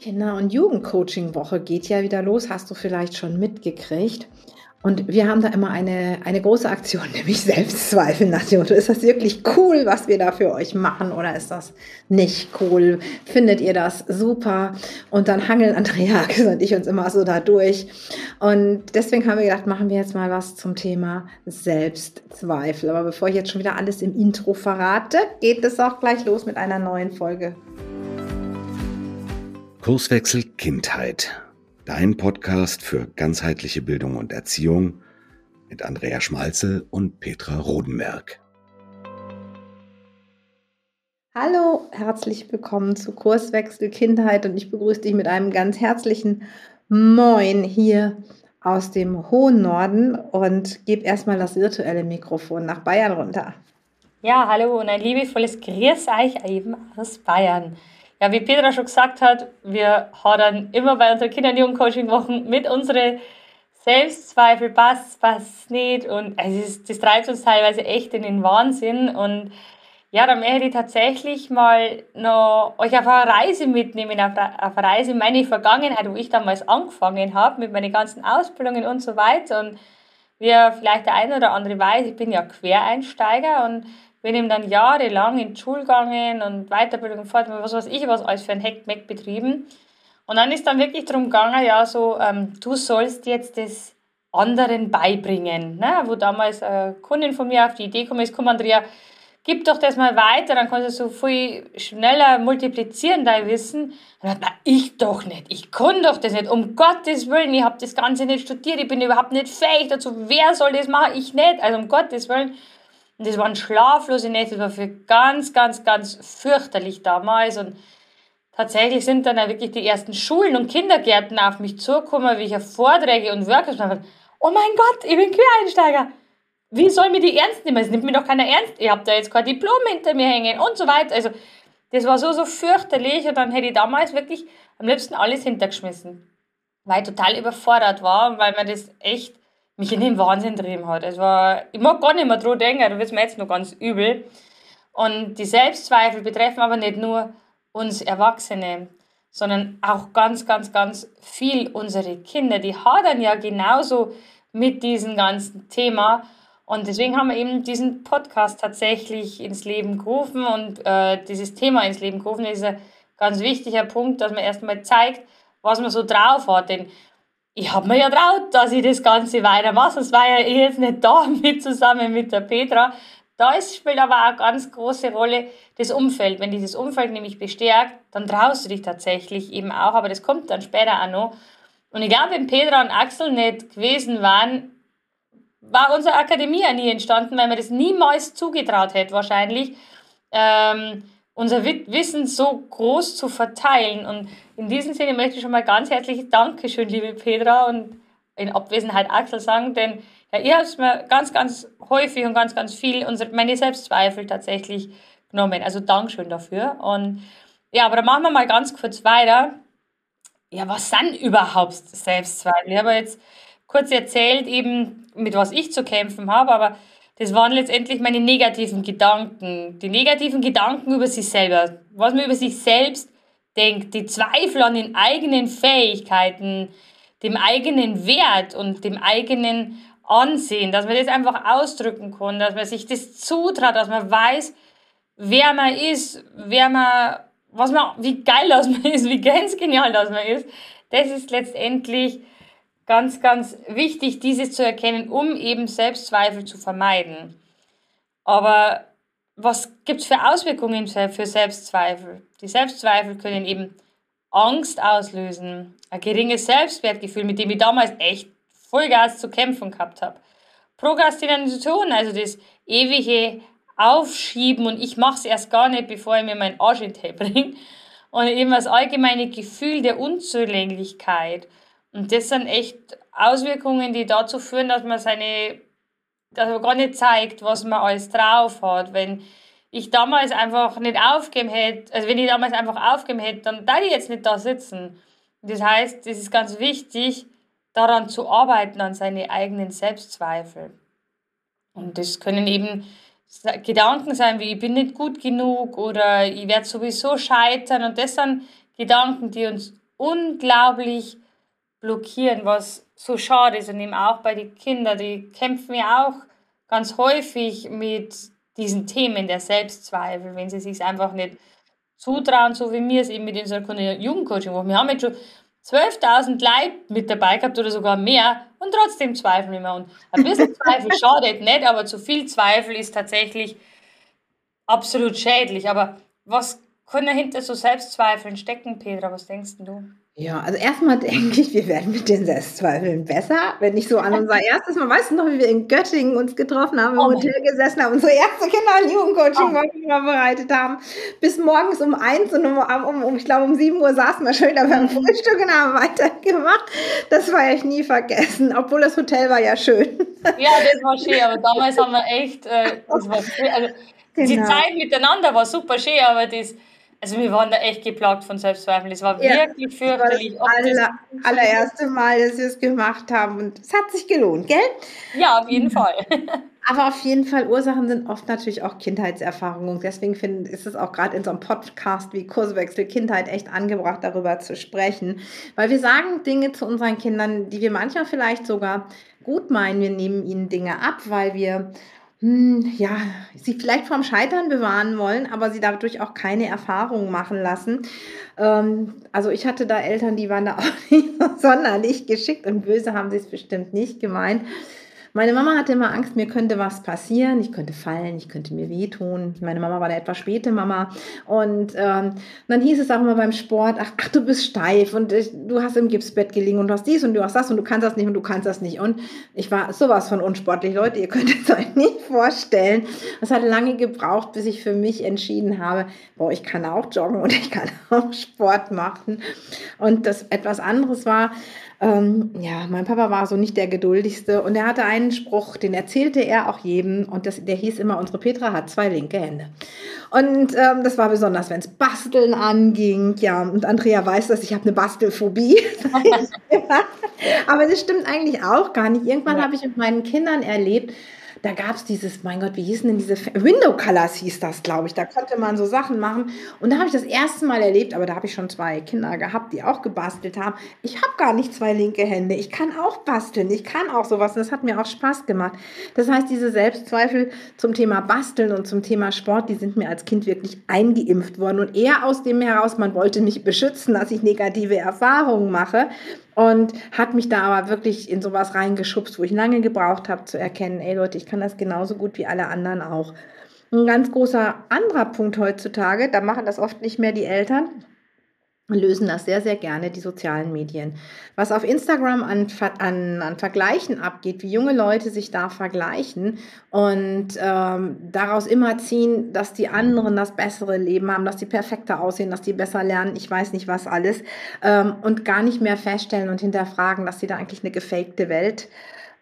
Kinder- und Jugendcoaching-Woche geht ja wieder los, hast du vielleicht schon mitgekriegt. Und wir haben da immer eine, eine große Aktion, nämlich Selbstzweifel nach dem Motto, ist das wirklich cool, was wir da für euch machen oder ist das nicht cool? Findet ihr das super? Und dann hangeln Andrea und ich uns immer so da durch. Und deswegen haben wir gedacht, machen wir jetzt mal was zum Thema Selbstzweifel. Aber bevor ich jetzt schon wieder alles im Intro verrate, geht es auch gleich los mit einer neuen Folge. Kurswechsel Kindheit. Dein Podcast für ganzheitliche Bildung und Erziehung mit Andrea Schmalzel und Petra Rodenberg. Hallo, herzlich willkommen zu Kurswechsel Kindheit und ich begrüße dich mit einem ganz herzlichen Moin hier aus dem hohen Norden und gebe erstmal das virtuelle Mikrofon nach Bayern runter. Ja, hallo und ein liebevolles Grüß euch eben aus Bayern. Ja, wie Petra schon gesagt hat, wir hadern immer bei unseren Kinder- und Jugendcoaching-Wochen mit unseren Selbstzweifel, passt, passt nicht. Und es ist, das treibt uns teilweise echt in den Wahnsinn. Und ja, da möchte ich tatsächlich mal noch euch auf eine Reise mitnehmen, auf eine Reise in meine Vergangenheit, wo ich damals angefangen habe mit meinen ganzen Ausbildungen und so weiter. Und wie vielleicht der eine oder andere weiß, ich bin ja Quereinsteiger und bin ihm dann jahrelang in die Schule gegangen und Weiterbildung, Fortbildung, was weiß ich, was alles für ein Heckmeck betrieben. Und dann ist dann wirklich darum gegangen, ja, so, ähm, du sollst jetzt das anderen beibringen. Ne? Wo damals eine Kundin von mir auf die Idee gekommen ist, komm Andrea, gib doch das mal weiter, dann kannst du so viel schneller multiplizieren, dein Wissen. Und dann, na, ich doch nicht, ich kann doch das nicht, um Gottes Willen, ich habe das Ganze nicht studiert, ich bin überhaupt nicht fähig dazu, wer soll das machen, ich nicht, also um Gottes Willen. Und das waren schlaflose Nächte, das war für ganz, ganz, ganz fürchterlich damals. Und tatsächlich sind dann auch wirklich die ersten Schulen und Kindergärten auf mich zugekommen, wie ich auf Vorträge und Workshops mache. Oh mein Gott, ich bin Quereinsteiger. Wie soll mir die ernst nehmen? Es nimmt mir doch keiner ernst. Ich habe da jetzt kein Diplom hinter mir hängen und so weiter. Also, das war so, so fürchterlich. Und dann hätte ich damals wirklich am liebsten alles hintergeschmissen. Weil ich total überfordert war, weil mir das echt mich in den Wahnsinn getrieben hat. Es war, ich mag gar nicht mehr dran denken, da wird es mir jetzt noch ganz übel. Und die Selbstzweifel betreffen aber nicht nur uns Erwachsene, sondern auch ganz, ganz, ganz viel unsere Kinder. Die hadern ja genauso mit diesem ganzen Thema. Und deswegen haben wir eben diesen Podcast tatsächlich ins Leben gerufen und äh, dieses Thema ins Leben gerufen. Das ist ein ganz wichtiger Punkt, dass man erstmal zeigt, was man so drauf hat. Denn ich habe mir ja traut, dass ich das Ganze weitermache. Sonst war ja ich jetzt nicht da mit zusammen mit der Petra. Da spielt aber auch eine ganz große Rolle das Umfeld. Wenn dieses Umfeld nämlich bestärkt, dann traust du dich tatsächlich eben auch, aber das kommt dann später auch noch. Und ich glaube, wenn Petra und Axel nicht gewesen waren, war unsere Akademie ja nie entstanden, weil man das niemals zugetraut hätte, wahrscheinlich. Ähm, unser Wissen so groß zu verteilen. Und in diesem Sinne möchte ich schon mal ganz herzliches Dankeschön, liebe Petra, und in Abwesenheit Axel sagen, denn ja, ihr habt mir ganz, ganz häufig und ganz, ganz viel unsere, meine Selbstzweifel tatsächlich genommen. Also Dankeschön dafür. Und ja, aber dann machen wir mal ganz kurz weiter. Ja, was sind überhaupt Selbstzweifel? Ich habe jetzt kurz erzählt, eben mit was ich zu kämpfen habe, aber das waren letztendlich meine negativen Gedanken. Die negativen Gedanken über sich selber. Was man über sich selbst denkt. Die Zweifel an den eigenen Fähigkeiten, dem eigenen Wert und dem eigenen Ansehen. Dass man das einfach ausdrücken kann. Dass man sich das zutraut. Dass man weiß, wer man ist, wer man, was man, wie geil das man ist, wie ganz genial das man ist. Das ist letztendlich ganz, ganz wichtig, dieses zu erkennen, um eben Selbstzweifel zu vermeiden. Aber was gibt es für Auswirkungen für Selbstzweifel? Die Selbstzweifel können eben Angst auslösen, ein geringes Selbstwertgefühl, mit dem ich damals echt Vollgas zu kämpfen gehabt habe. Prokrastination, also das ewige Aufschieben und ich mache es erst gar nicht, bevor ich mir meinen Arsch in bringe. Und eben das allgemeine Gefühl der Unzulänglichkeit und das sind echt Auswirkungen, die dazu führen, dass man seine, dass man gar nicht zeigt, was man alles drauf hat. Wenn ich damals einfach nicht aufgeben hätte, also wenn ich damals einfach aufgeben hätte, dann da ich jetzt nicht da sitzen. Das heißt, es ist ganz wichtig, daran zu arbeiten, an seine eigenen Selbstzweifel. Und das können eben Gedanken sein wie, ich bin nicht gut genug oder ich werde sowieso scheitern. Und das sind Gedanken, die uns unglaublich blockieren, was so schade ist. Und eben auch bei den Kindern, die kämpfen ja auch ganz häufig mit diesen Themen der Selbstzweifel, wenn sie sich einfach nicht zutrauen, so wie wir es eben mit unserer Jugendcoaching machen. Wir haben jetzt schon 12.000 Leute mit dabei gehabt oder sogar mehr und trotzdem zweifeln wir. Und ein bisschen Zweifel schadet nicht, aber zu viel Zweifel ist tatsächlich absolut schädlich. Aber was kann dahinter so Selbstzweifeln stecken, Petra? Was denkst du? Ja, also erstmal denke ich, wir werden mit den Selbstzweifeln besser. Wenn ich so an unser erstes Mal, weißt du noch, wie wir in Göttingen uns getroffen haben, im oh. Hotel gesessen haben, unsere erste Kinder- und Jugendcoaching oh. vorbereitet haben, bis morgens um eins und um, um, um ich glaube um sieben Uhr saßen wir schon wieder beim mhm. Frühstück und haben weitergemacht. Das war ich nie vergessen, obwohl das Hotel war ja schön. Ja, das war schön, aber damals haben wir echt, äh, das war. Also, genau. Die Zeit miteinander war super schön, aber das also wir waren da echt geplagt von Selbstzweifeln. Es war ja, wirklich fürchterlich. Das aller, allererste Mal, dass wir es gemacht haben und es hat sich gelohnt, gell? Ja, auf jeden Fall. Aber auf jeden Fall, Ursachen sind oft natürlich auch Kindheitserfahrungen. Deswegen finde ist es auch gerade in so einem Podcast wie Kurswechsel Kindheit echt angebracht, darüber zu sprechen. Weil wir sagen Dinge zu unseren Kindern, die wir manchmal vielleicht sogar gut meinen. Wir nehmen ihnen Dinge ab, weil wir hm, ja, sie vielleicht vom Scheitern bewahren wollen, aber sie dadurch auch keine Erfahrungen machen lassen. Ähm, also ich hatte da Eltern, die waren da auch nicht sonderlich geschickt und böse haben sie es bestimmt nicht gemeint. Meine Mama hatte immer Angst, mir könnte was passieren, ich könnte fallen, ich könnte mir wehtun. Meine Mama war eine etwas späte Mama. Und ähm, dann hieß es auch immer beim Sport, ach, ach du bist steif und ich, du hast im Gipsbett gelegen und du hast dies und du hast das und du kannst das nicht und du kannst das nicht. Und ich war sowas von unsportlich, Leute, ihr könnt es euch nicht vorstellen. Es hat lange gebraucht, bis ich für mich entschieden habe, boah, ich kann auch joggen und ich kann auch Sport machen. Und das etwas anderes war, ähm, ja, mein Papa war so nicht der geduldigste und er hatte einen Spruch, den erzählte er auch jedem und das, der hieß immer, unsere Petra hat zwei linke Hände. Und ähm, das war besonders, wenn es Basteln anging. Ja, und Andrea weiß das, ich habe eine Bastelphobie. Aber das stimmt eigentlich auch gar nicht. Irgendwann ja. habe ich mit meinen Kindern erlebt, da gab es dieses, mein Gott, wie hießen denn diese Window Colors hieß das, glaube ich. Da konnte man so Sachen machen. Und da habe ich das erste Mal erlebt, aber da habe ich schon zwei Kinder gehabt, die auch gebastelt haben. Ich habe gar nicht zwei linke Hände. Ich kann auch basteln. Ich kann auch sowas. Und das hat mir auch Spaß gemacht. Das heißt, diese Selbstzweifel zum Thema Basteln und zum Thema Sport, die sind mir als Kind wirklich eingeimpft worden. Und eher aus dem heraus, man wollte mich beschützen, dass ich negative Erfahrungen mache und hat mich da aber wirklich in sowas reingeschubst, wo ich lange gebraucht habe zu erkennen, ey Leute, ich kann das genauso gut wie alle anderen auch. Ein ganz großer anderer Punkt heutzutage, da machen das oft nicht mehr die Eltern, lösen das sehr, sehr gerne die sozialen Medien. Was auf Instagram an, an, an Vergleichen abgeht, wie junge Leute sich da vergleichen und ähm, daraus immer ziehen, dass die anderen das bessere Leben haben, dass die perfekter aussehen, dass die besser lernen, ich weiß nicht was alles, ähm, und gar nicht mehr feststellen und hinterfragen, dass sie da eigentlich eine gefakte Welt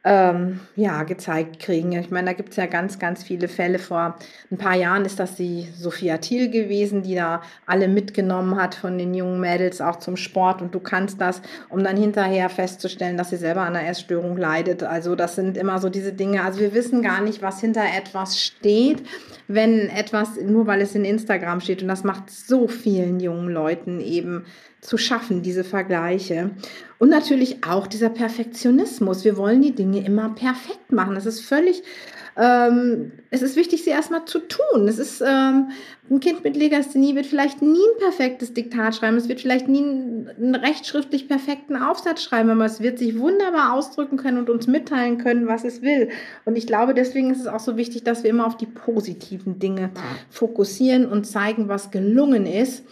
ähm, ja, gezeigt kriegen. Ich meine, da gibt es ja ganz, ganz viele Fälle. Vor ein paar Jahren ist das die Sophia Thiel gewesen, die da alle mitgenommen hat von den jungen Mädels auch zum Sport und du kannst das, um dann hinterher festzustellen, dass sie selber an einer Essstörung leidet. Also das sind immer so diese Dinge. Also wir wissen gar nicht, was hinter etwas steht, wenn etwas, nur weil es in Instagram steht und das macht so vielen jungen Leuten eben zu schaffen, diese Vergleiche. Und natürlich auch dieser Perfektionismus. Wir wollen die Dinge immer perfekt machen. Es ist völlig, ähm, es ist wichtig, sie erstmal zu tun. Es ist, ähm, ein Kind mit Legasthenie wird vielleicht nie ein perfektes Diktat schreiben. Es wird vielleicht nie einen rechtschriftlich perfekten Aufsatz schreiben, aber es wird sich wunderbar ausdrücken können und uns mitteilen können, was es will. Und ich glaube, deswegen ist es auch so wichtig, dass wir immer auf die positiven Dinge fokussieren und zeigen, was gelungen ist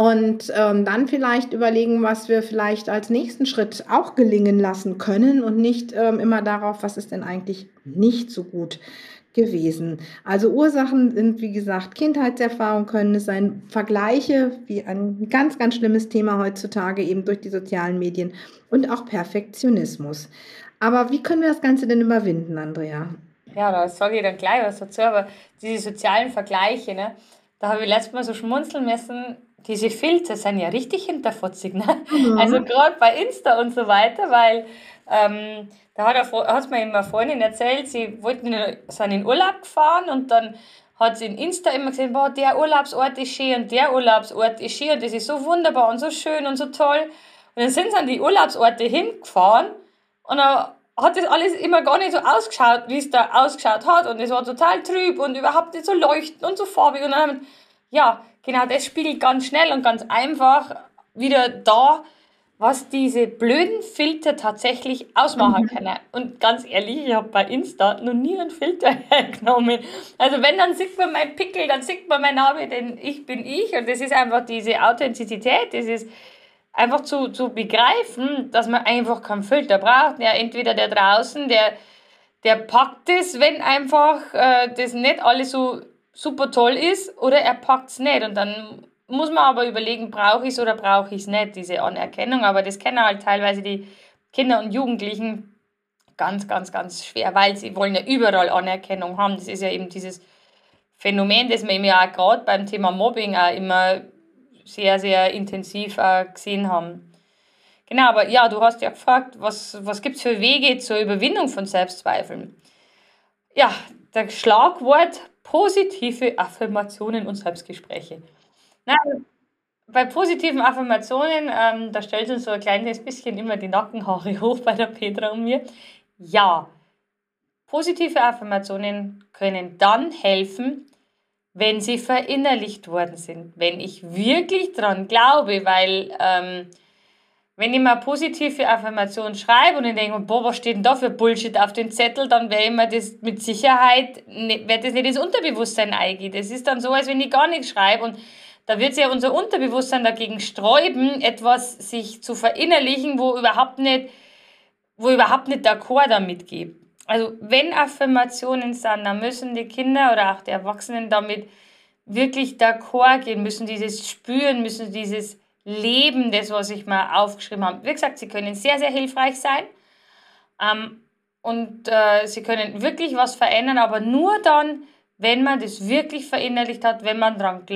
und ähm, dann vielleicht überlegen, was wir vielleicht als nächsten Schritt auch gelingen lassen können und nicht ähm, immer darauf, was ist denn eigentlich nicht so gut gewesen. Also Ursachen sind, wie gesagt, Kindheitserfahrung können es sein, Vergleiche, wie ein ganz, ganz schlimmes Thema heutzutage eben durch die sozialen Medien und auch Perfektionismus. Aber wie können wir das Ganze denn überwinden, Andrea? Ja, da sage ich dann gleich was dazu, aber diese sozialen Vergleiche, ne, da habe ich letztes Mal so schmunzeln müssen, diese Filter sind ja richtig hinterfotzig. Ne? Mhm. Also gerade bei Insta und so weiter, weil ähm, da hat es mir immer Freundin erzählt, sie wollten in, sind in Urlaub gefahren und dann hat sie in Insta immer gesehen, boah, der Urlaubsort ist schön und der Urlaubsort ist schön und das ist so wunderbar und so schön und so toll. Und dann sind sie an die Urlaubsorte hingefahren und dann hat das alles immer gar nicht so ausgeschaut, wie es da ausgeschaut hat. Und es war total trüb und überhaupt nicht so leuchtend und so farbig. Und dann, ja, genau das spiegelt ganz schnell und ganz einfach wieder da, was diese blöden Filter tatsächlich ausmachen mhm. können. Und ganz ehrlich, ich habe bei Insta noch nie einen Filter hergenommen. Also wenn, dann sieht man mein Pickel, dann sieht man mein Name, denn ich bin ich. Und das ist einfach diese Authentizität, das ist einfach zu, zu begreifen, dass man einfach keinen Filter braucht. Ja, entweder der draußen, der, der packt es, wenn einfach äh, das nicht alles so super toll ist, oder er packt es nicht. Und dann muss man aber überlegen, brauche ich es oder brauche ich es nicht, diese Anerkennung. Aber das kennen halt teilweise die Kinder und Jugendlichen ganz, ganz, ganz schwer, weil sie wollen ja überall Anerkennung haben. Das ist ja eben dieses Phänomen, das wir ja auch gerade beim Thema Mobbing auch immer sehr, sehr intensiv gesehen haben. Genau, aber ja, du hast ja gefragt, was, was gibt es für Wege zur Überwindung von Selbstzweifeln? Ja, das Schlagwort positive Affirmationen und Selbstgespräche. Na, bei positiven Affirmationen, ähm, da stellt uns so ein kleines bisschen immer die Nackenhaare hoch bei der Petra und mir. Ja, positive Affirmationen können dann helfen, wenn sie verinnerlicht worden sind. Wenn ich wirklich dran glaube, weil ähm, wenn ich mal positive Affirmationen schreibe und ich denke, boah, was steht denn da für Bullshit auf dem Zettel, dann wäre immer das mit Sicherheit, ne, wird das nicht ins Unterbewusstsein eingehen. Das ist dann so, als wenn ich gar nichts schreibe und da wird sich ja unser Unterbewusstsein dagegen sträuben, etwas sich zu verinnerlichen, wo überhaupt nicht, wo überhaupt nicht d'accord damit geht. Also wenn Affirmationen sind, dann müssen die Kinder oder auch die Erwachsenen damit wirklich d'accord gehen, müssen dieses spüren, müssen dieses leben, das, was ich mal aufgeschrieben habe. Wie gesagt, sie können sehr, sehr hilfreich sein. Ähm, und äh, sie können wirklich was verändern, aber nur dann, wenn man das wirklich verinnerlicht hat, wenn man dran,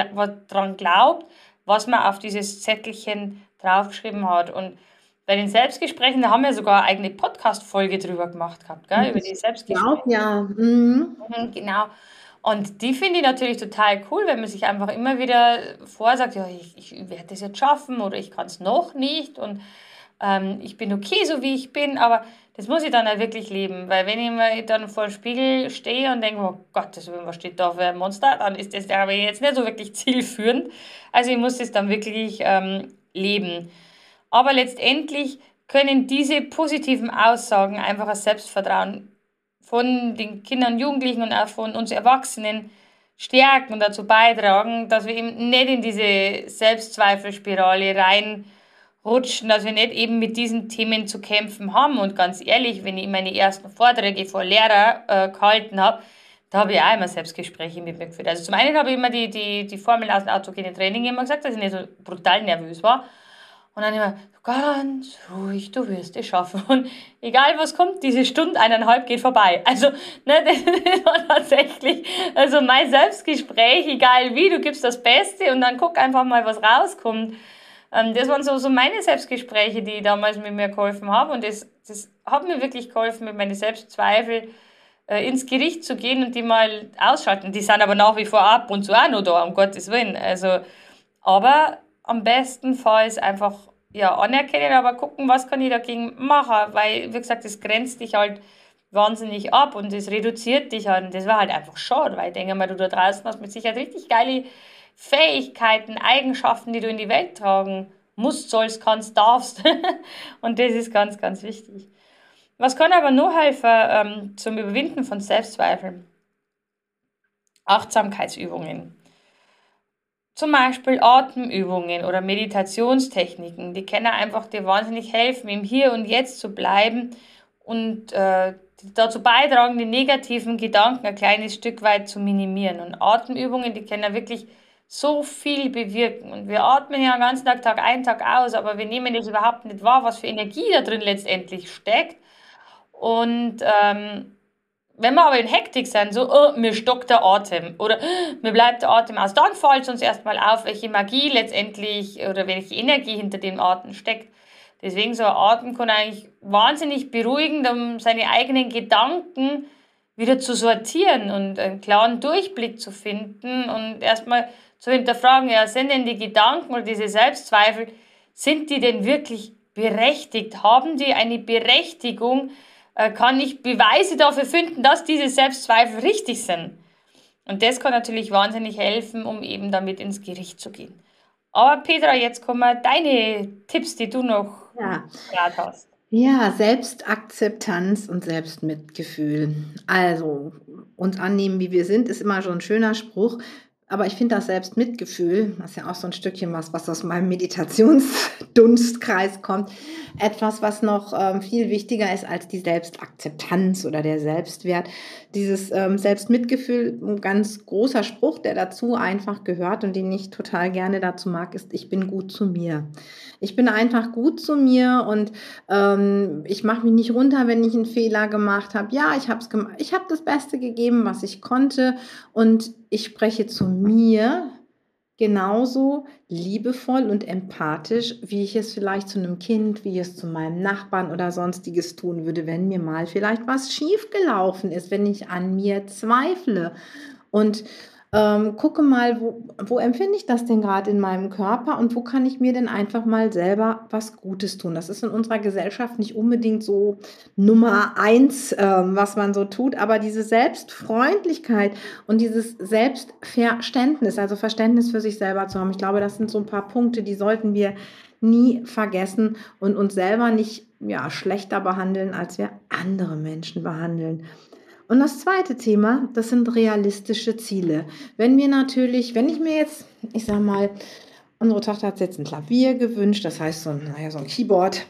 dran glaubt, was man auf dieses Zettelchen draufgeschrieben hat. Und bei den Selbstgesprächen, da haben wir sogar eine eigene Podcast-Folge drüber gemacht gehabt, gell? über die Selbstgespräche. Ja, mhm. mhm. Genau. Und die finde ich natürlich total cool, wenn man sich einfach immer wieder vorsagt, ja, ich, ich werde das jetzt schaffen oder ich kann es noch nicht und ähm, ich bin okay, so wie ich bin, aber das muss ich dann auch wirklich leben, weil wenn ich mir dann vor dem Spiegel stehe und denke, oh Gott, was steht da für ein Monster, dann ist das aber jetzt nicht so wirklich zielführend. Also ich muss das dann wirklich ähm, leben. Aber letztendlich können diese positiven Aussagen einfach das Selbstvertrauen von den Kindern Jugendlichen und auch von uns Erwachsenen stärken und dazu beitragen, dass wir eben nicht in diese Selbstzweifelspirale rein rutschen, dass wir nicht eben mit diesen Themen zu kämpfen haben. Und ganz ehrlich, wenn ich meine ersten Vorträge vor Lehrer äh, gehalten habe, da habe ich auch immer Selbstgespräche mit mir geführt. Also zum einen habe ich immer die, die, die Formel aus dem autogenen Training immer gesagt, dass ich nicht so brutal nervös war. Und dann immer, ganz ruhig, du wirst es schaffen. Und egal was kommt, diese Stunde eineinhalb geht vorbei. Also, ne, das, war tatsächlich, also mein Selbstgespräch, egal wie, du gibst das Beste und dann guck einfach mal, was rauskommt. Ähm, das waren so, so meine Selbstgespräche, die damals mit mir geholfen haben. Und das, das hat mir wirklich geholfen, mit meinen Selbstzweifel äh, ins Gericht zu gehen und die mal ausschalten. Die sind aber nach wie vor ab und zu auch noch da, um Gottes Willen. Also, aber am besten Fall ist einfach ja, anerkennen, aber gucken, was kann ich dagegen machen, weil, wie gesagt, das grenzt dich halt wahnsinnig ab und das reduziert dich halt. Und das war halt einfach schade, weil ich denke mal, du da draußen hast mit Sicherheit richtig geile Fähigkeiten, Eigenschaften, die du in die Welt tragen musst, sollst, kannst, darfst. und das ist ganz, ganz wichtig. Was kann aber nur helfen ähm, zum Überwinden von Selbstzweifeln? Achtsamkeitsübungen. Zum Beispiel Atemübungen oder Meditationstechniken, die können einfach dir wahnsinnig helfen, im Hier und Jetzt zu bleiben und äh, dazu beitragen, die negativen Gedanken ein kleines Stück weit zu minimieren. Und Atemübungen, die können wirklich so viel bewirken. Und wir atmen ja den ganzen Tag, Tag ein, Tag aus, aber wir nehmen das überhaupt nicht wahr, was für Energie da drin letztendlich steckt. Und ähm, wenn wir aber in Hektik sind, so, oh, mir stockt der Atem oder oh, mir bleibt der Atem aus, dann fällt es uns erstmal auf, welche Magie letztendlich oder welche Energie hinter dem Atem steckt. Deswegen so ein Atem kann eigentlich wahnsinnig beruhigend, um seine eigenen Gedanken wieder zu sortieren und einen klaren Durchblick zu finden und erstmal zu hinterfragen, ja, sind denn die Gedanken oder diese Selbstzweifel, sind die denn wirklich berechtigt? Haben die eine Berechtigung? Äh, kann ich Beweise dafür finden, dass diese Selbstzweifel richtig sind? Und das kann natürlich wahnsinnig helfen, um eben damit ins Gericht zu gehen. Aber Petra, jetzt kommen deine Tipps, die du noch ja. hast. Ja, Selbstakzeptanz und Selbstmitgefühl. Also, uns annehmen, wie wir sind, ist immer schon ein schöner Spruch. Aber ich finde das Selbstmitgefühl, das ist ja auch so ein Stückchen was, was aus meinem Meditationsdunstkreis kommt, etwas, was noch ähm, viel wichtiger ist als die Selbstakzeptanz oder der Selbstwert. Dieses ähm, Selbstmitgefühl, ein ganz großer Spruch, der dazu einfach gehört und den ich total gerne dazu mag, ist, ich bin gut zu mir. Ich bin einfach gut zu mir und ähm, ich mache mich nicht runter, wenn ich einen Fehler gemacht habe. Ja, ich habe ich hab das Beste gegeben, was ich konnte und ich spreche zu mir genauso liebevoll und empathisch, wie ich es vielleicht zu einem Kind, wie ich es zu meinem Nachbarn oder sonstiges tun würde, wenn mir mal vielleicht was schiefgelaufen ist, wenn ich an mir zweifle. Und ähm, gucke mal, wo, wo empfinde ich das denn gerade in meinem Körper und wo kann ich mir denn einfach mal selber was Gutes tun. Das ist in unserer Gesellschaft nicht unbedingt so Nummer eins, ähm, was man so tut, aber diese Selbstfreundlichkeit und dieses Selbstverständnis, also Verständnis für sich selber zu haben, ich glaube, das sind so ein paar Punkte, die sollten wir nie vergessen und uns selber nicht ja, schlechter behandeln, als wir andere Menschen behandeln. Und das zweite Thema, das sind realistische Ziele. Wenn wir natürlich, wenn ich mir jetzt, ich sag mal, unsere Tochter hat jetzt ein Klavier gewünscht, das heißt so ein, naja, so ein Keyboard.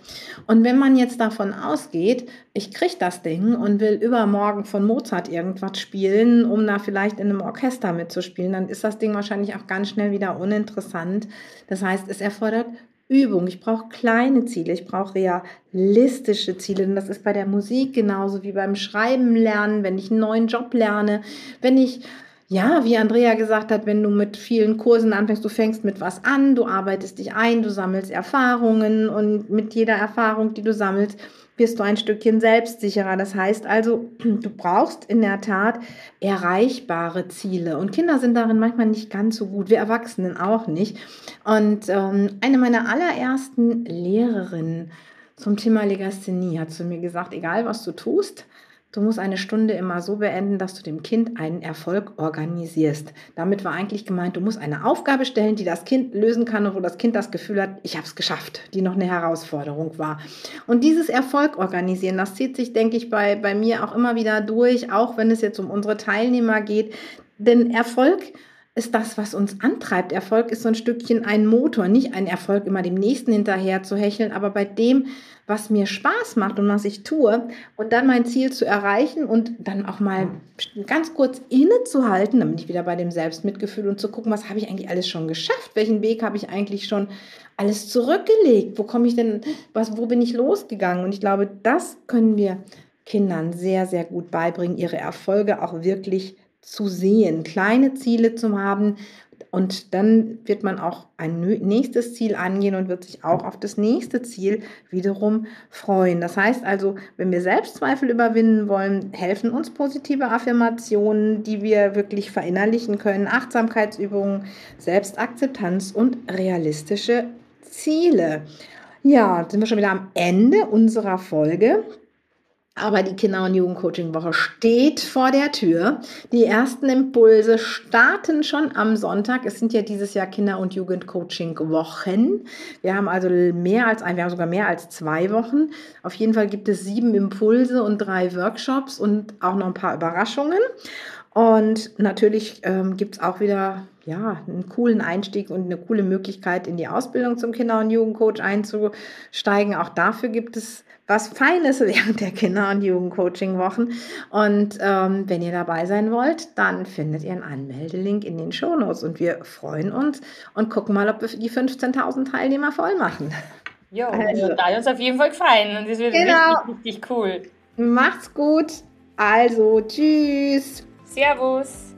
Und wenn man jetzt davon ausgeht, ich kriege das Ding und will übermorgen von Mozart irgendwas spielen, um da vielleicht in einem Orchester mitzuspielen, dann ist das Ding wahrscheinlich auch ganz schnell wieder uninteressant. Das heißt, es erfordert Übung. Ich brauche kleine Ziele, ich brauche realistische Ziele. Und das ist bei der Musik genauso wie beim Schreiben lernen, wenn ich einen neuen Job lerne, wenn ich ja, wie Andrea gesagt hat, wenn du mit vielen Kursen anfängst, du fängst mit was an, du arbeitest dich ein, du sammelst Erfahrungen und mit jeder Erfahrung, die du sammelst, wirst du ein Stückchen selbstsicherer. Das heißt also, du brauchst in der Tat erreichbare Ziele. Und Kinder sind darin manchmal nicht ganz so gut, wir Erwachsenen auch nicht. Und ähm, eine meiner allerersten Lehrerinnen zum Thema Legasthenie hat zu mir gesagt, egal was du tust, Du musst eine Stunde immer so beenden, dass du dem Kind einen Erfolg organisierst. Damit war eigentlich gemeint, du musst eine Aufgabe stellen, die das Kind lösen kann und wo das Kind das Gefühl hat, ich habe es geschafft, die noch eine Herausforderung war. Und dieses Erfolg organisieren, das zieht sich, denke ich, bei, bei mir auch immer wieder durch, auch wenn es jetzt um unsere Teilnehmer geht. Denn Erfolg ist das, was uns antreibt. Erfolg ist so ein Stückchen ein Motor, nicht ein Erfolg, immer dem Nächsten hinterher zu hecheln, aber bei dem, was mir Spaß macht und was ich tue und dann mein Ziel zu erreichen und dann auch mal ganz kurz innezuhalten, dann bin ich wieder bei dem Selbstmitgefühl und zu gucken, was habe ich eigentlich alles schon geschafft, welchen Weg habe ich eigentlich schon alles zurückgelegt, wo komme ich denn, was, wo bin ich losgegangen? Und ich glaube, das können wir Kindern sehr, sehr gut beibringen, ihre Erfolge auch wirklich zu sehen, kleine Ziele zu haben und dann wird man auch ein nächstes Ziel angehen und wird sich auch auf das nächste Ziel wiederum freuen. Das heißt also, wenn wir Selbstzweifel überwinden wollen, helfen uns positive Affirmationen, die wir wirklich verinnerlichen können, Achtsamkeitsübungen, Selbstakzeptanz und realistische Ziele. Ja, sind wir schon wieder am Ende unserer Folge. Aber die Kinder- und Jugendcoaching-Woche steht vor der Tür. Die ersten Impulse starten schon am Sonntag. Es sind ja dieses Jahr Kinder- und Jugendcoaching-Wochen. Wir haben also mehr als ein, wir haben sogar mehr als zwei Wochen. Auf jeden Fall gibt es sieben Impulse und drei Workshops und auch noch ein paar Überraschungen. Und natürlich ähm, gibt es auch wieder ja, einen coolen Einstieg und eine coole Möglichkeit, in die Ausbildung zum Kinder- und Jugendcoach einzusteigen. Auch dafür gibt es was Feines während der Kinder- und Jugendcoaching-Wochen. Und ähm, wenn ihr dabei sein wollt, dann findet ihr einen Anmeldelink in den Shownotes. Und wir freuen uns und gucken mal, ob wir die 15.000 Teilnehmer voll machen. Jo, also, da hat uns auf jeden Fall gefallen und das wird genau. richtig, richtig cool. Macht's gut. Also, tschüss. Servus.